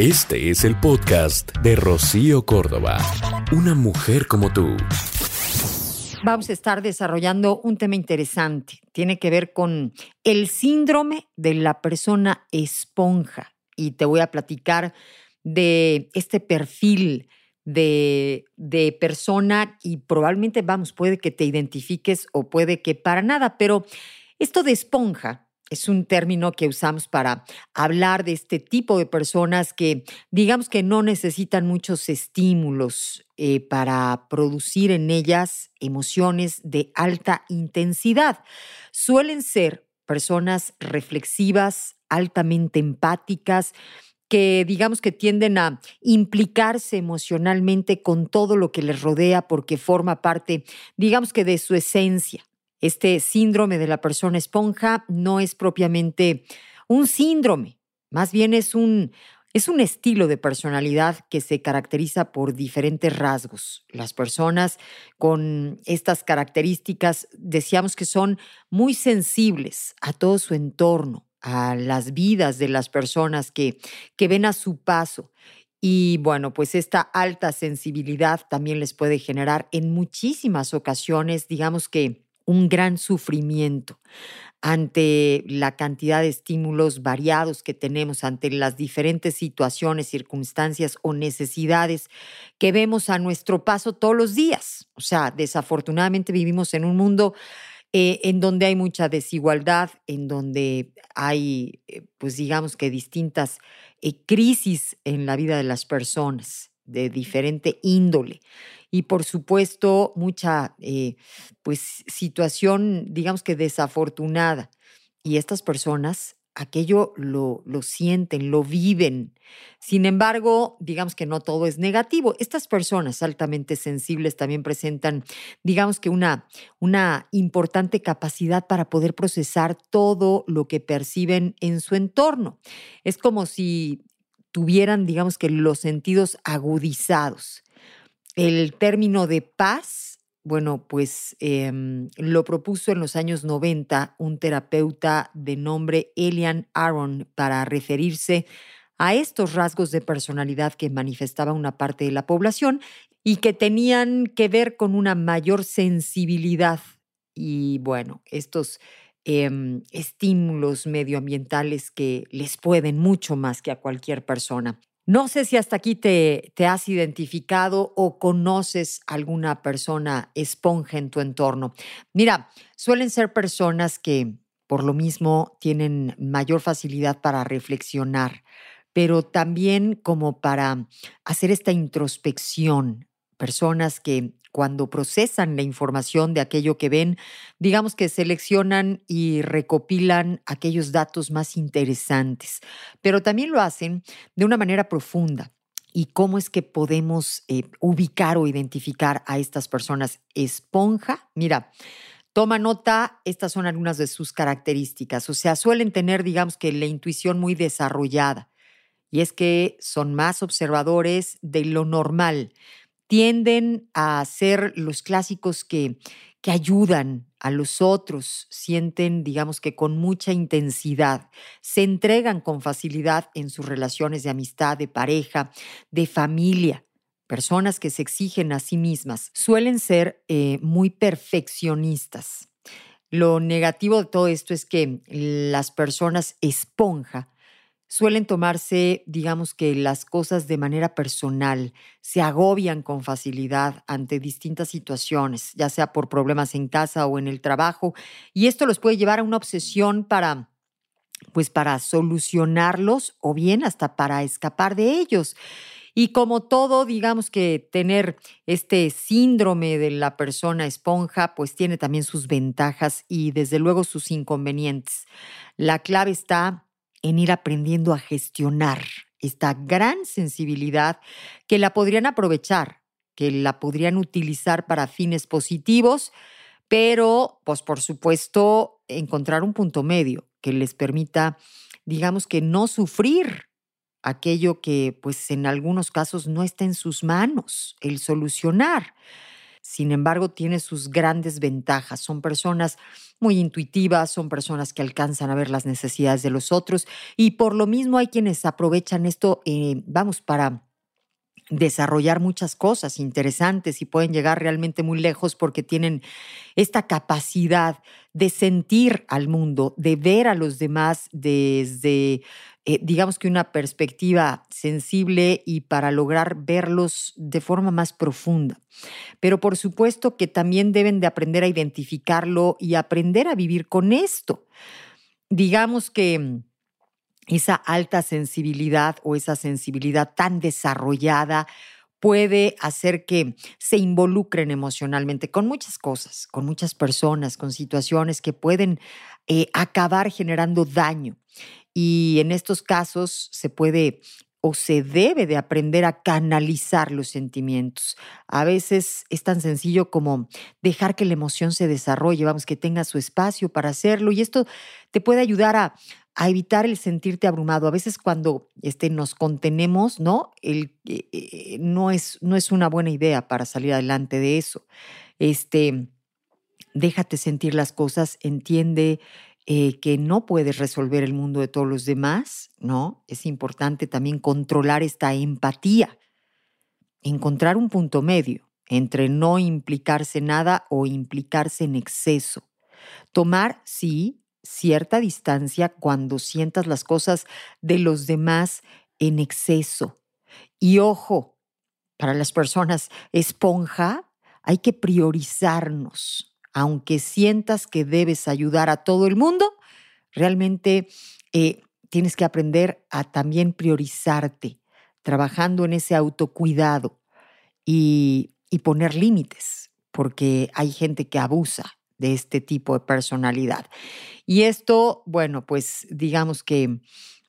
Este es el podcast de Rocío Córdoba. Una mujer como tú. Vamos a estar desarrollando un tema interesante. Tiene que ver con el síndrome de la persona esponja. Y te voy a platicar de este perfil de, de, persona y probablemente, vamos, puede que te identifiques o puede que para nada, pero esto de esponja es un término que usamos para hablar de este tipo de personas que digamos que no necesitan muchos estímulos eh, para producir en ellas emociones de alta intensidad. Suelen ser personas reflexivas, altamente empáticas, que digamos que tienden a implicarse emocionalmente con todo lo que les rodea porque forma parte, digamos que de su esencia. Este síndrome de la persona esponja no es propiamente un síndrome, más bien es un, es un estilo de personalidad que se caracteriza por diferentes rasgos. Las personas con estas características decíamos que son muy sensibles a todo su entorno, a las vidas de las personas que, que ven a su paso. Y bueno, pues esta alta sensibilidad también les puede generar en muchísimas ocasiones, digamos que un gran sufrimiento ante la cantidad de estímulos variados que tenemos, ante las diferentes situaciones, circunstancias o necesidades que vemos a nuestro paso todos los días. O sea, desafortunadamente vivimos en un mundo eh, en donde hay mucha desigualdad, en donde hay, eh, pues digamos que distintas eh, crisis en la vida de las personas de diferente índole y por supuesto mucha eh, pues situación digamos que desafortunada y estas personas aquello lo, lo sienten, lo viven. Sin embargo, digamos que no todo es negativo. Estas personas altamente sensibles también presentan, digamos que una, una importante capacidad para poder procesar todo lo que perciben en su entorno. Es como si tuvieran, digamos que los sentidos agudizados. El término de paz, bueno, pues em, lo propuso en los años 90 un terapeuta de nombre Elian Aaron para referirse a estos rasgos de personalidad que manifestaba una parte de la población y que tenían que ver con una mayor sensibilidad y bueno, estos em, estímulos medioambientales que les pueden mucho más que a cualquier persona. No sé si hasta aquí te, te, has identificado o conoces alguna persona esponja en tu entorno. Mira, suelen ser personas que por lo mismo tienen mayor facilidad para reflexionar, pero también como para hacer esta introspección. Personas que cuando procesan la información de aquello que ven, digamos que seleccionan y recopilan aquellos datos más interesantes, pero también lo hacen de una manera profunda. ¿Y cómo es que podemos eh, ubicar o identificar a estas personas? Esponja, mira, Toma nota, estas son algunas de sus características. O sea, suelen tener, digamos que, la intuición muy desarrollada. Y es que son más observadores de lo normal tienden a ser los clásicos que, que ayudan a los otros, sienten, digamos que con mucha intensidad, se entregan con facilidad en sus relaciones de amistad, de pareja, de familia. Personas que se exigen a sí mismas suelen ser eh, muy perfeccionistas. Lo negativo de todo esto es que las personas esponja suelen tomarse, digamos que las cosas de manera personal, se agobian con facilidad ante distintas situaciones, ya sea por problemas en casa o en el trabajo, y esto los puede llevar a una obsesión para pues para solucionarlos o bien hasta para escapar de ellos. Y como todo, digamos que tener este síndrome de la persona esponja, pues tiene también sus ventajas y desde luego sus inconvenientes. La clave está en ir aprendiendo a gestionar esta gran sensibilidad que la podrían aprovechar, que la podrían utilizar para fines positivos, pero pues por supuesto encontrar un punto medio que les permita, digamos que no sufrir aquello que pues en algunos casos no está en sus manos, el solucionar. Sin embargo tiene sus grandes ventajas. Son personas muy intuitivas, son personas que alcanzan a ver las necesidades de los otros y por lo mismo hay quienes aprovechan esto, eh, vamos, para desarrollar muchas cosas interesantes y pueden llegar realmente muy lejos porque tienen esta capacidad de sentir al mundo, de ver a los demás desde, eh, digamos que una perspectiva sensible y para lograr verlos de forma más profunda. Pero por supuesto que también deben de aprender a identificarlo y aprender a vivir con esto. Digamos que esa alta sensibilidad o esa sensibilidad tan desarrollada puede hacer que se involucren emocionalmente con muchas cosas, con muchas personas, con situaciones que pueden eh, acabar generando daño. Y en estos casos se puede o se debe de aprender a canalizar los sentimientos. A veces es tan sencillo como dejar que la emoción se desarrolle, vamos, que tenga su espacio para hacerlo y esto te puede ayudar a, evitar el sentirte abrumado. A veces cuando este, nos contenemos, ¿no? El, eh, eh, no, es, no es una buena idea para salir adelante de eso. Este, déjate sentir las cosas, entiende eh, que no puedes resolver el mundo de todos los demás, ¿no? Es importante también controlar esta empatía, encontrar un punto medio entre no implicarse nada o implicarse en exceso. Tomar, sí, cierta distancia cuando sientas las cosas de los demás en exceso. Y ojo, para las personas esponja, hay que priorizarnos aunque sientas que debes ayudar a todo el mundo, realmente eh, tienes que aprender a también priorizarte, trabajando en ese autocuidado y, y poner límites, porque hay gente que abusa de este tipo de personalidad. Y esto, bueno, pues digamos que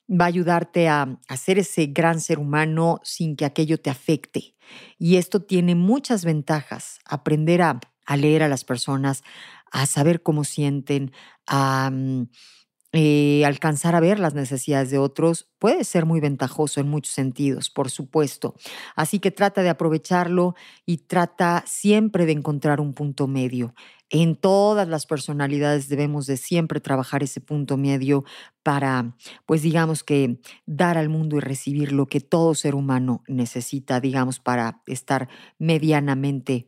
va a ayudarte a, a ser ese gran ser humano sin que aquello te afecte. Y esto tiene muchas ventajas. Aprender a a leer a las personas, a saber cómo sienten, a mm, eh, alcanzar a ver las necesidades de otros, puede ser muy ventajoso en muchos sentidos, por supuesto. Así que trata de aprovecharlo y trata siempre de encontrar un punto medio. En todas las personalidades debemos de siempre trabajar ese punto medio para, pues digamos que dar al mundo y recibir lo que todo ser humano necesita, digamos, para estar medianamente